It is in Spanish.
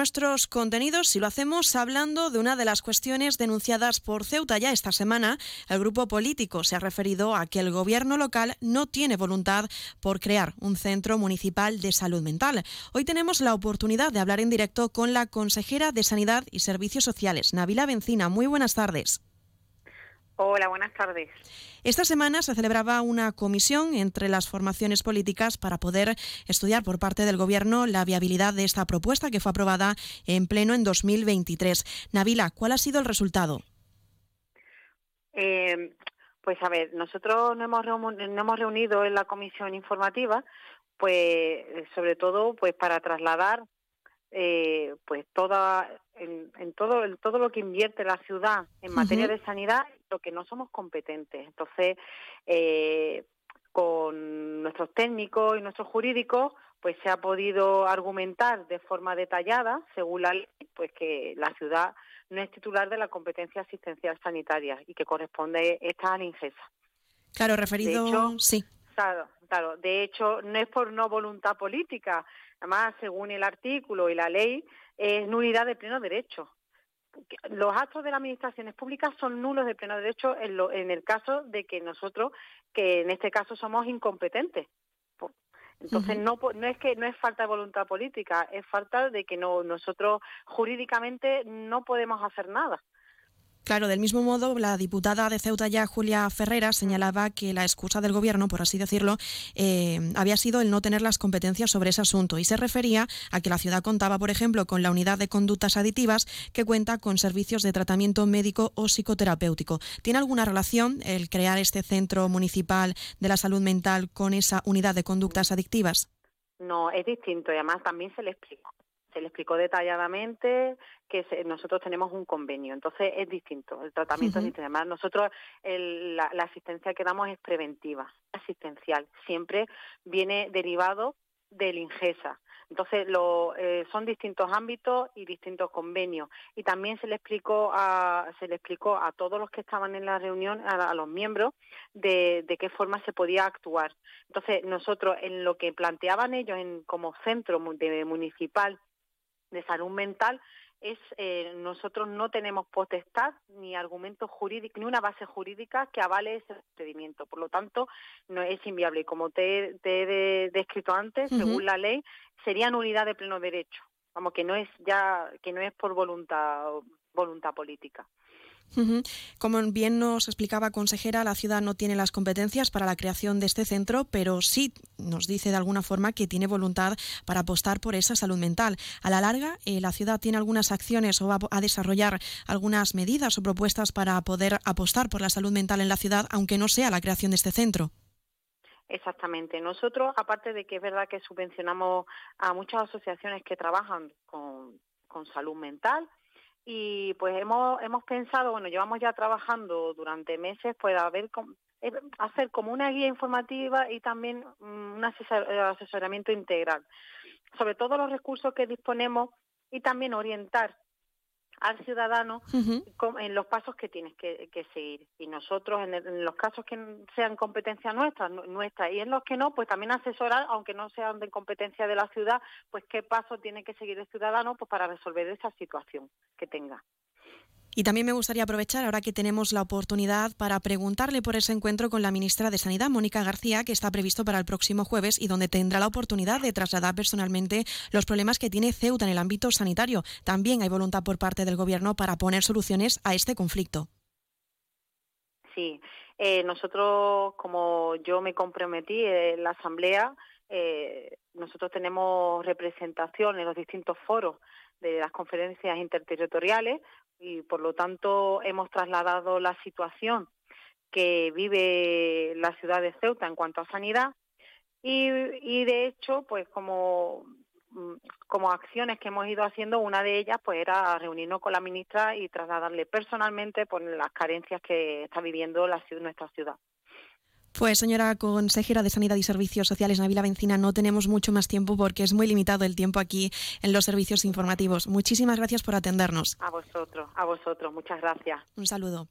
nuestros contenidos y lo hacemos hablando de una de las cuestiones denunciadas por Ceuta ya esta semana. El grupo político se ha referido a que el gobierno local no tiene voluntad por crear un centro municipal de salud mental. Hoy tenemos la oportunidad de hablar en directo con la consejera de Sanidad y Servicios Sociales, Navila Bencina. Muy buenas tardes. Hola, buenas tardes. Esta semana se celebraba una comisión entre las formaciones políticas para poder estudiar por parte del Gobierno la viabilidad de esta propuesta que fue aprobada en pleno en 2023. Navila, ¿cuál ha sido el resultado? Eh, pues a ver, nosotros nos hemos, hemos reunido en la comisión informativa, pues sobre todo pues para trasladar eh, pues toda en, todo todo lo que invierte la ciudad en materia de sanidad lo que no somos competentes entonces eh, con nuestros técnicos y nuestros jurídicos pues se ha podido argumentar de forma detallada según la ley pues que la ciudad no es titular de la competencia asistencial sanitaria y que corresponde esta a la INGESA. Claro, referido, sí. Claro, claro. De hecho, no es por no voluntad política, Además, según el artículo y la ley, es nulidad de pleno derecho. Los actos de las administraciones públicas son nulos de pleno derecho en, el caso de que nosotros, que en este caso somos incompetentes. Entonces no, no es que no es falta de voluntad política, es falta de que no, nosotros jurídicamente no podemos hacer nada. Claro, del mismo modo, la diputada de Ceuta ya, Julia Ferreira, señalaba que la excusa del Gobierno, por así decirlo, eh, había sido el no tener las competencias sobre ese asunto y se refería a que la ciudad contaba, por ejemplo, con la unidad de conductas aditivas que cuenta con servicios de tratamiento médico o psicoterapéutico. ¿Tiene alguna relación el crear este centro municipal de la salud mental con esa unidad de conductas adictivas? No, es distinto y además también se le explica se le explicó detalladamente que nosotros tenemos un convenio, entonces es distinto, el tratamiento es distinto. Además, nosotros la, asistencia que damos es preventiva, asistencial, siempre viene derivado del INGESA. Entonces, lo, eh, son distintos ámbitos y distintos convenios. Y también se le explicó a, se le explicó a todos los que estaban en la reunión, a, los miembros, de, de, qué forma se podía actuar. Entonces, nosotros, en lo que planteaban ellos en, como centro municipal de salud mental es eh, nosotros no tenemos potestad ni argumento jurídico ni una base jurídica que avale ese procedimiento. Por lo tanto no es inviable. Y como te, he descrito antes según la ley sería nulidad de pleno derecho. Vamos que no es ya que no es por voluntad voluntad política como bien nos explicaba consejera, la ciudad no tiene las competencias para la creación de este centro, pero sí nos dice de alguna forma que tiene voluntad para apostar por esa salud mental. A la larga, eh, la ciudad tiene algunas acciones o va a desarrollar algunas medidas o propuestas para poder apostar por la salud mental en la ciudad, aunque no sea la creación de este centro. Exactamente. Nosotros, aparte de que es verdad que subvencionamos a muchas asociaciones que trabajan con, con salud mental, y pues hemos hemos pensado bueno llevamos ya trabajando durante meses pues a eh, hacer como una guía informativa y también mm, un asesoramiento integral sobre todos los recursos que disponemos y también orientar al ciudadano en los pasos que tienes que, seguir. Y nosotros, en, los casos que sean competencia nuestra, nuestra, y en los que no, pues también asesorar, aunque no sean de competencia de la ciudad, pues qué pasos tiene que seguir el ciudadano pues para resolver esa situación que tenga. Y también me gustaría aprovechar, ahora que tenemos la oportunidad, para preguntarle por ese encuentro con la ministra de Sanidad, Mónica García, que está previsto para el próximo jueves y donde tendrá la oportunidad de trasladar personalmente los problemas que tiene Ceuta en el ámbito sanitario. También hay voluntad por parte del Gobierno para poner soluciones a este conflicto. Sí, eh, nosotros, como yo me comprometí en la Asamblea, eh, nosotros tenemos representación en los distintos foros de las conferencias interterritoriales y por lo tanto hemos trasladado la situación que vive la ciudad de Ceuta en cuanto a sanidad y, de hecho pues como como acciones que hemos ido haciendo, una de ellas pues era reunirnos con la ministra y trasladarle personalmente por las carencias que está viviendo la, nuestra ciudad. Pues señora consejera de Sanidad y Servicios Sociales, Navila Bencina, no tenemos mucho más tiempo porque es muy limitado el tiempo aquí en los servicios informativos. Muchísimas gracias por atendernos. A vosotros, a vosotros, muchas gracias. Un saludo.